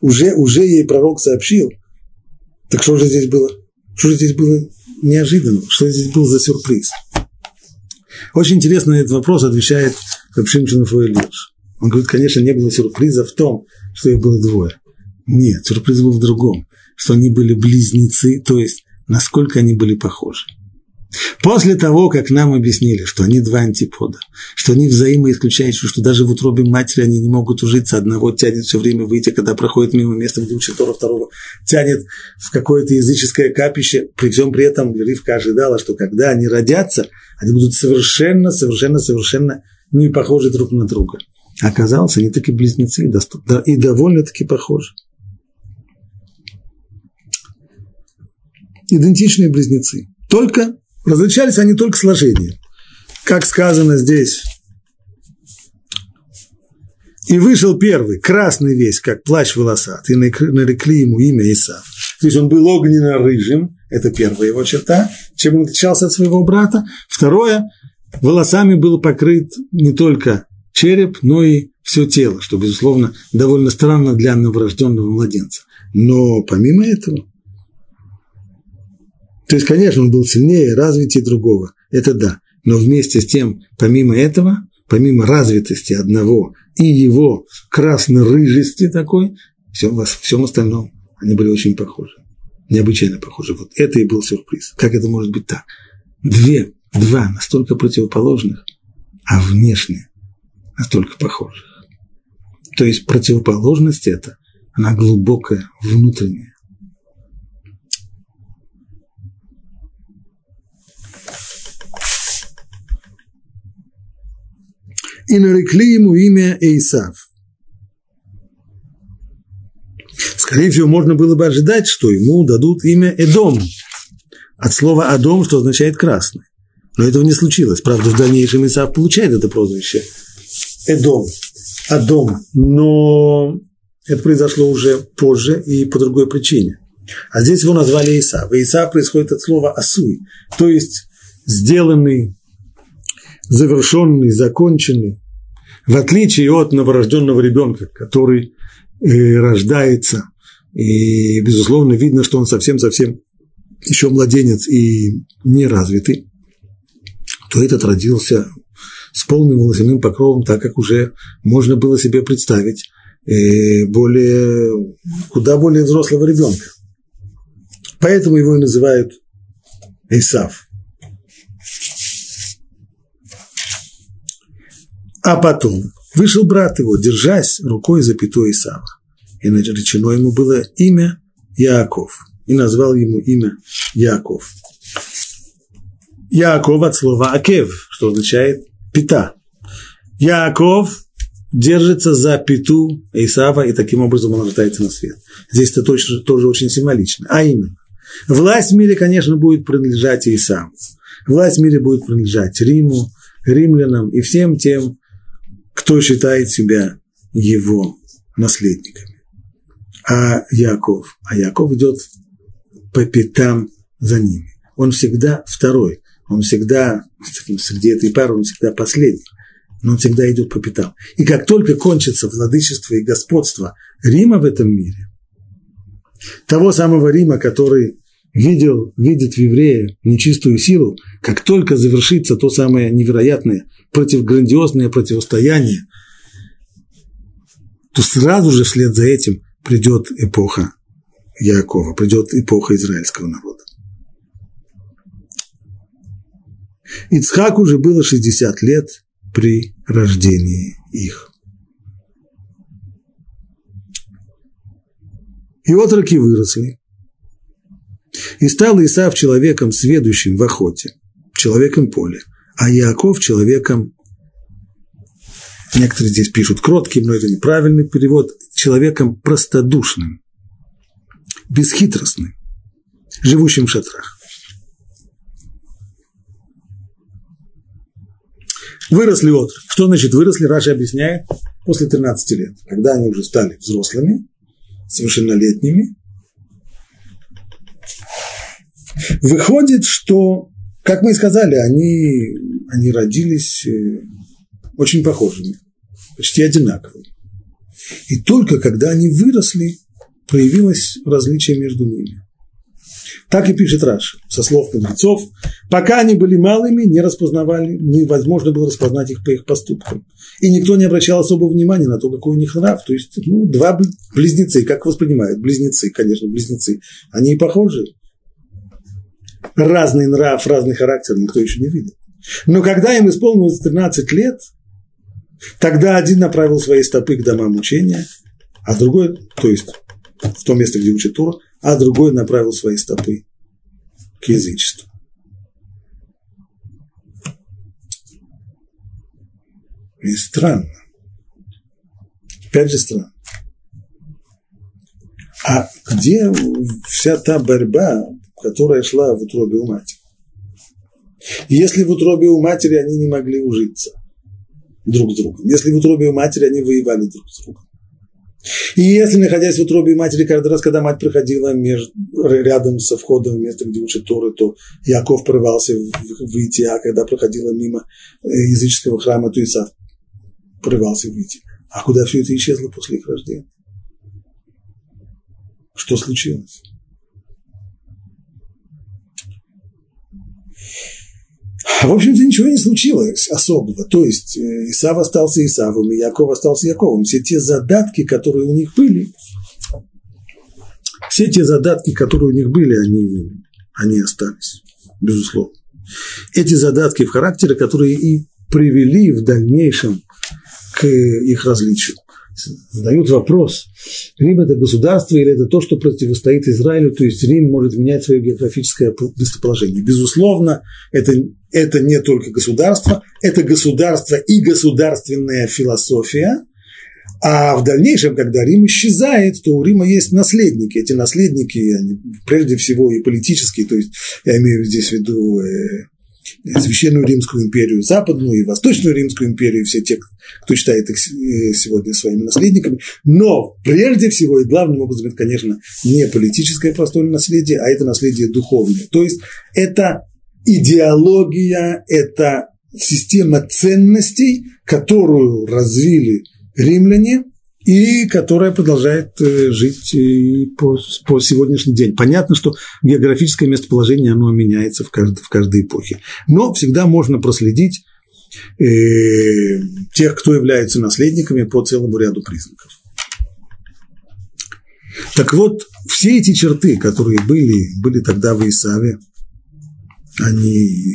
Уже, уже ей пророк сообщил. Так что же здесь было? Что же здесь было неожиданно? Что здесь был за сюрприз? Очень интересно этот вопрос отвечает Рабшим Шанафуэль Он говорит, конечно, не было сюрприза в том, что их было двое. Нет, сюрприз был в другом, что они были близнецы, то есть насколько они были похожи. После того, как нам объяснили, что они два антипода, что они взаимоисключающие, что даже в утробе матери они не могут ужиться, одного тянет все время выйти, когда проходит мимо места, где учит Тора, второго тянет в какое-то языческое капище. При всем при этом Ривка ожидала, что когда они родятся, они будут совершенно, совершенно, совершенно не похожи друг на друга. Оказалось, они таки близнецы и довольно-таки похожи. Идентичные близнецы. Только различались они только сложением. Как сказано здесь. И вышел первый, красный весь, как плащ волосат, и нарекли ему имя Исав. То есть он был огненно-рыжим, это первая его черта, чем он отличался от своего брата. Второе, волосами был покрыт не только череп, но и все тело, что, безусловно, довольно странно для новорожденного младенца. Но помимо этого, то есть, конечно, он был сильнее, развитее другого, это да. Но вместе с тем, помимо этого, помимо развитости одного и его красно-рыжести такой, все, во всем остальном они были очень похожи. Необычайно похожи. Вот это и был сюрприз. Как это может быть так? Две, два настолько противоположных, а внешне настолько похожих. То есть противоположность это, она глубокая, внутренняя. И нарекли ему имя Эйсав. Скорее всего, можно было бы ожидать, что ему дадут имя Эдом, от слова Адом, что означает красный. Но этого не случилось. Правда, в дальнейшем Исав получает это прозвище Эдом, Адом. Но это произошло уже позже и по другой причине. А здесь его назвали Исав. И Исав происходит от слова Асуй, то есть сделанный завершенный, законченный, в отличие от новорожденного ребенка, который э, рождается, и, безусловно, видно, что он совсем-совсем еще младенец и неразвитый, то этот родился с полным волосяным покровом, так как уже можно было себе представить э, более, куда более взрослого ребенка. Поэтому его и называют Исав. А потом вышел брат его, держась рукой за пятой Исава. И наречено ему было имя Яаков. И назвал ему имя Яаков. Яаков от слова Акев, что означает пята. Яаков держится за пяту Исава, и таким образом он рождается на свет. Здесь это точно, тоже очень символично. А именно, власть в мире, конечно, будет принадлежать Исаву. Власть в мире будет принадлежать Риму, римлянам и всем тем кто считает себя его наследниками. А Яков, а Яков идет по пятам за ними. Он всегда второй, он всегда, среди этой пары, он всегда последний, но он всегда идет по пятам. И как только кончится владычество и господство Рима в этом мире, того самого Рима, который видел, видит в еврее нечистую силу, как только завершится то самое невероятное, противограндиозное противостояние, то сразу же вслед за этим придет эпоха Якова, придет эпоха израильского народа. Ицхаку уже было 60 лет при рождении их. И отроки выросли, и стал Исав человеком, сведущим в охоте, человеком поля, а Иаков человеком, некоторые здесь пишут кротким, но это неправильный перевод, человеком простодушным, бесхитростным, живущим в шатрах. Выросли от. Что значит выросли? Раша объясняет после 13 лет, когда они уже стали взрослыми, совершеннолетними, Выходит, что, как мы и сказали, они, они родились э, очень похожими, почти одинаковыми. И только когда они выросли, появилось различие между ними. Так и пишет Раш, со слов мудрецов. Пока они были малыми, не распознавали, невозможно было распознать их по их поступкам. И никто не обращал особого внимания на то, какой у них нрав. То есть, ну, два близнецы, как воспринимают? Близнецы, конечно, близнецы. Они и похожи. разный нрав, разный характер никто еще не видел. Но когда им исполнилось 13 лет, тогда один направил свои стопы к домам учения, а другой, то есть в то место, где учит Тура, а другой направил свои стопы к язычеству. И странно. Опять же странно. А где вся та борьба, которая шла в утробе у матери? Если в утробе у матери они не могли ужиться друг с другом, если в утробе у матери они воевали друг с другом, и если, находясь в утробе матери, каждый раз, когда мать проходила между, рядом со входом в место, где учат Торы, то Яков порывался выйти, а когда проходила мимо э, языческого храма, то Исав порывался выйти. А куда все это исчезло после их рождения? Что случилось? В общем-то, ничего не случилось особого. То есть, э, Исав остался Исавом, и Яков остался Яковом. Все те задатки, которые у них были, все те задатки, которые у них были, они, они остались, безусловно. Эти задатки в характере, которые и привели в дальнейшем к их различию задают вопрос, Рим это государство или это то, что противостоит Израилю, то есть Рим может менять свое географическое местоположение. Безусловно, это, это не только государство, это государство и государственная философия, а в дальнейшем, когда Рим исчезает, то у Рима есть наследники. Эти наследники, они прежде всего и политические, то есть я имею здесь в виду э, Священную Римскую империю, Западную и Восточную Римскую империю, все те, кто считает их э, сегодня своими наследниками. Но прежде всего и главным образом это, конечно, не политическое простое наследие, а это наследие духовное. То есть это идеология, это система ценностей, которую развили римляне – и которая продолжает э, жить по, по сегодняшний день. Понятно, что географическое местоположение, оно меняется в каждой, в каждой эпохе. Но всегда можно проследить э, тех, кто является наследниками по целому ряду признаков. Так вот, все эти черты, которые были, были тогда в Исаве, они,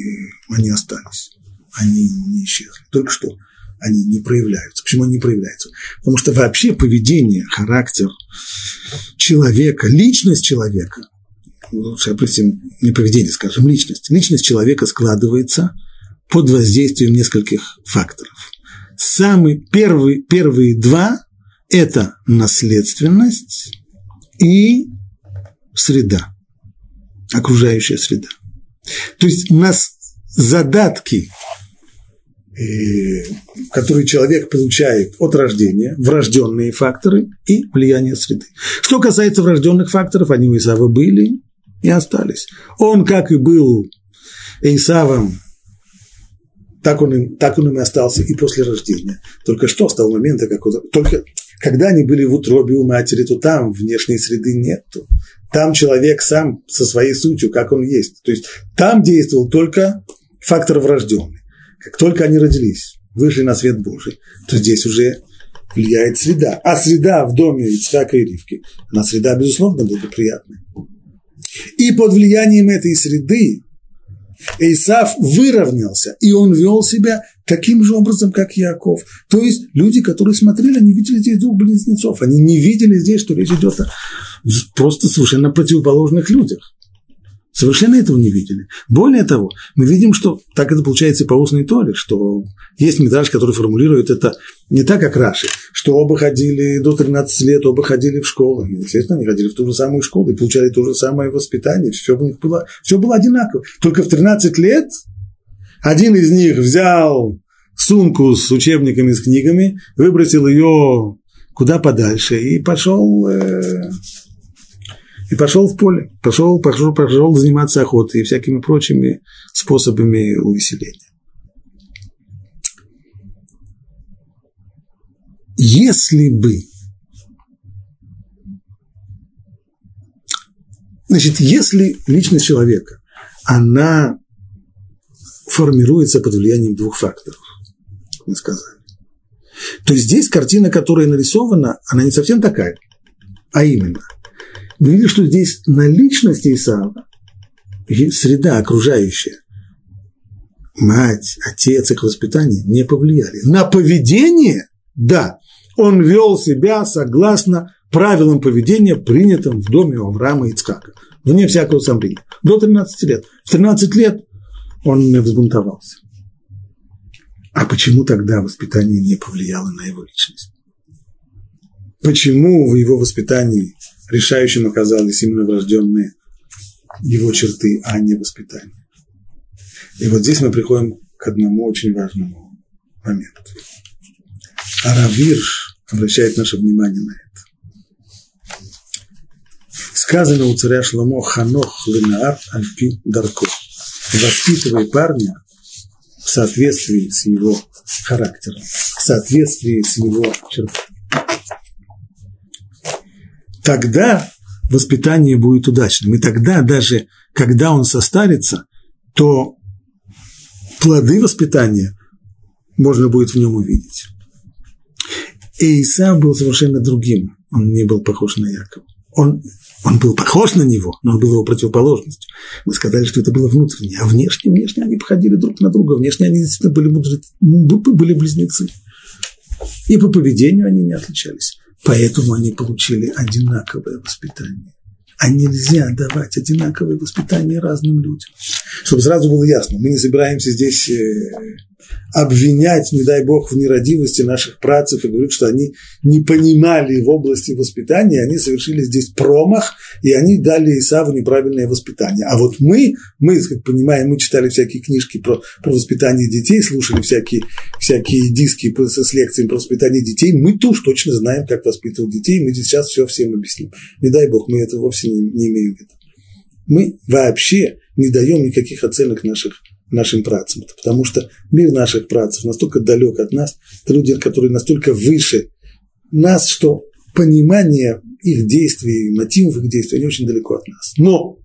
они остались, они не исчезли. Только что они не проявляются. Почему они не проявляются? Потому что вообще поведение, характер человека, личность человека, лучше опустим не поведение, скажем, личность. Личность человека складывается под воздействием нескольких факторов. Самые первые, первые два – это наследственность и среда, окружающая среда. То есть нас задатки который человек получает от рождения, врожденные факторы и влияние среды. Что касается врожденных факторов, они у Исава были и остались. Он, как и был Исавом, так он, им, так он им и остался и после рождения. Только что с того момента, как он, только когда они были в утробе у матери, то там внешней среды нету. Там человек сам со своей сутью, как он есть. То есть там действовал только фактор врожденный. Как только они родились, вышли на свет Божий, то здесь уже влияет среда. А среда в доме Ицхака и Ривки, она среда, безусловно, благоприятная. И под влиянием этой среды Исав выровнялся, и он вел себя таким же образом, как Яков. То есть люди, которые смотрели, они видели здесь двух близнецов, они не видели здесь, что речь идет о просто совершенно противоположных людях. Совершенно этого не видели. Более того, мы видим, что так это получается и по устной Торе, что есть медраж, который формулирует это не так, как Раши, что оба ходили до 13 лет, оба ходили в школу. Естественно, они ходили в ту же самую школу и получали то же самое воспитание. Все, у них было, все было одинаково. Только в 13 лет один из них взял сумку с учебниками, с книгами, выбросил ее куда подальше и пошел э, и пошел в поле, пошел, пошел, пошел заниматься охотой и всякими прочими способами увеселения. Если бы, значит, если личность человека, она формируется под влиянием двух факторов, мы сказали, то здесь картина, которая нарисована, она не совсем такая, а именно – мы видим, что здесь на личности Исава среда окружающая, мать, отец, их воспитание не повлияли. На поведение, да, он вел себя согласно правилам поведения, принятым в доме Авраама и Ицкака, вне всякого сомнения, до 13 лет. В 13 лет он не взбунтовался. А почему тогда воспитание не повлияло на его личность? Почему в его воспитании решающим оказались именно врожденные его черты, а не воспитание? И вот здесь мы приходим к одному очень важному моменту. Аравирш обращает наше внимание на это. Сказано у царя Шламо «Ханох линаар альпи дарко» воспитывай парня в соответствии с его характером, в соответствии с его чертами. Тогда воспитание будет удачным. И тогда даже, когда он состарится, то плоды воспитания можно будет в нем увидеть. И Исав был совершенно другим. Он не был похож на Якова. Он, он был похож на него, но он был его противоположностью. Мы сказали, что это было внутреннее, а внешне, внешне они походили друг на друга. Внешне они действительно были, были близнецы. И по поведению они не отличались. Поэтому они получили одинаковое воспитание. А нельзя давать одинаковое воспитание разным людям. Чтобы сразу было ясно, мы не собираемся здесь э, обвинять, не дай бог, в нерадивости наших працев и говорить, что они не понимали в области воспитания, они совершили здесь промах, и они дали Исаву неправильное воспитание. А вот мы, мы, как понимаем, мы читали всякие книжки про, про воспитание детей, слушали всякие, всякие диски с лекциями про воспитание детей, мы тоже точно знаем, как воспитывать детей, мы сейчас все всем объясним. Не дай бог, мы это вовсе не, не имеем в виду. Мы вообще не даем никаких оценок наших нашим працам, потому что мир наших працев настолько далек от нас, это люди, которые настолько выше нас, что понимание их действий, мотивов их действий, они очень далеко от нас. Но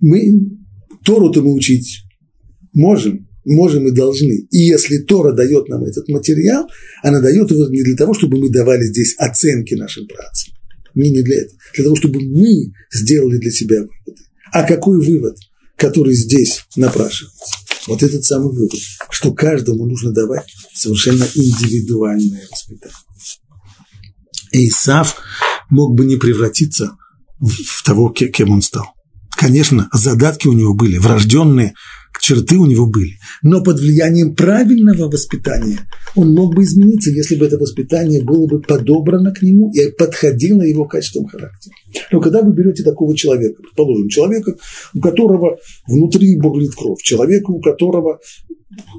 мы Тору-то мы учить можем, можем и должны. И если Тора дает нам этот материал, она дает его не для того, чтобы мы давали здесь оценки нашим працам. Не, не для этого. Для того, чтобы мы сделали для себя выводы. А какой вывод? Который здесь напрашивается. Вот этот самый вывод, что каждому нужно давать совершенно индивидуальное воспитание. Исав мог бы не превратиться в того, кем он стал. Конечно, задатки у него были, врожденные черты у него были. Но под влиянием правильного воспитания он мог бы измениться, если бы это воспитание было бы подобрано к нему и подходило его качествам характера. Но когда вы берете такого человека, предположим, человека, у которого внутри бурлит кровь, человека, у которого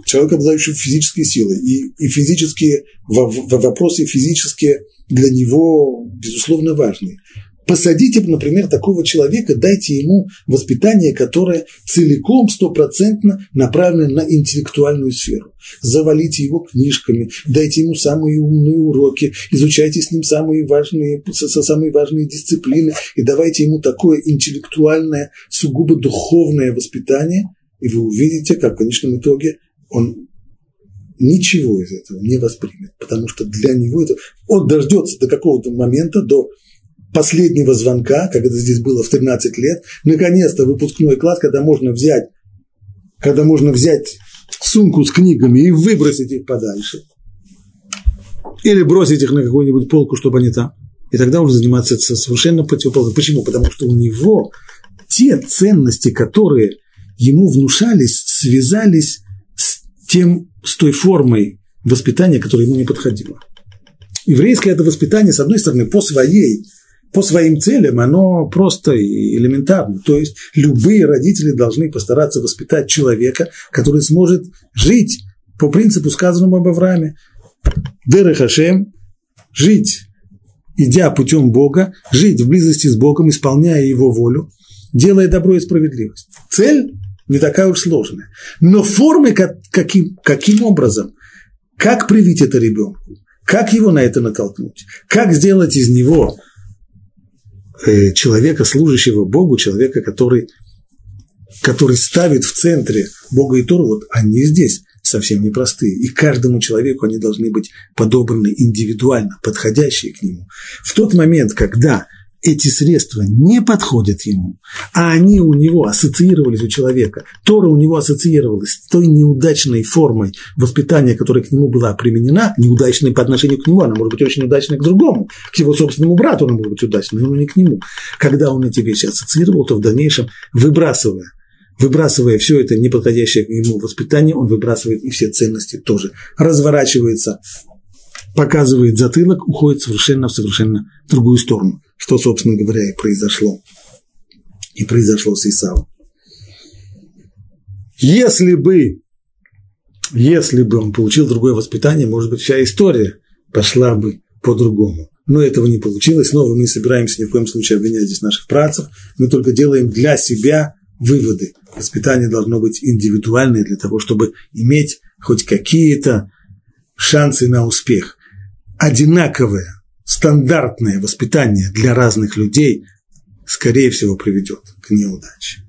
человек, обладающий физической силой, и, и физические вопросы физические для него, безусловно, важны. Посадите, например, такого человека, дайте ему воспитание, которое целиком, стопроцентно направлено на интеллектуальную сферу. Завалите его книжками, дайте ему самые умные уроки, изучайте с ним самые важные, самые важные дисциплины и давайте ему такое интеллектуальное, сугубо духовное воспитание, и вы увидите, как в конечном итоге он ничего из этого не воспримет, потому что для него это... Он дождется до какого-то момента, до последнего звонка, это здесь было в 13 лет, наконец-то выпускной класс, когда можно взять, когда можно взять сумку с книгами и выбросить их подальше. Или бросить их на какую-нибудь полку, чтобы они там. И тогда уже заниматься совершенно противоположным. Почему? Потому что у него те ценности, которые ему внушались, связались с, тем, с той формой воспитания, которая ему не подходила. Еврейское это воспитание, с одной стороны, по своей по своим целям, оно просто элементарно. То есть любые родители должны постараться воспитать человека, который сможет жить по принципу, сказанному об Аврааме. Деры Хашем, жить, идя путем Бога, жить в близости с Богом, исполняя Его волю, делая добро и справедливость. Цель не такая уж сложная. Но формы как, каким, каким образом, как привить это ребенку, как его на это натолкнуть, как сделать из него человека, служащего Богу, человека, который, который ставит в центре Бога и Тору, вот они здесь совсем непростые. И каждому человеку они должны быть подобраны индивидуально, подходящие к нему. В тот момент, когда эти средства не подходят ему, а они у него ассоциировались у человека, Тора у него ассоциировалась с той неудачной формой воспитания, которая к нему была применена, неудачной по отношению к нему, она может быть очень удачной к другому, к его собственному брату она может быть удачной, но не к нему. Когда он эти вещи ассоциировал, то в дальнейшем, выбрасывая выбрасывая все это неподходящее к ему воспитание, он выбрасывает и все ценности тоже. Разворачивается, показывает затылок, уходит совершенно в совершенно другую сторону что, собственно говоря, и произошло. И произошло с Исавом. Если бы, если бы он получил другое воспитание, может быть, вся история пошла бы по-другому. Но этого не получилось. Снова мы не собираемся ни в коем случае обвинять здесь наших працев. Мы только делаем для себя выводы. Воспитание должно быть индивидуальное для того, чтобы иметь хоть какие-то шансы на успех. Одинаковое стандартное воспитание для разных людей, скорее всего, приведет к неудаче.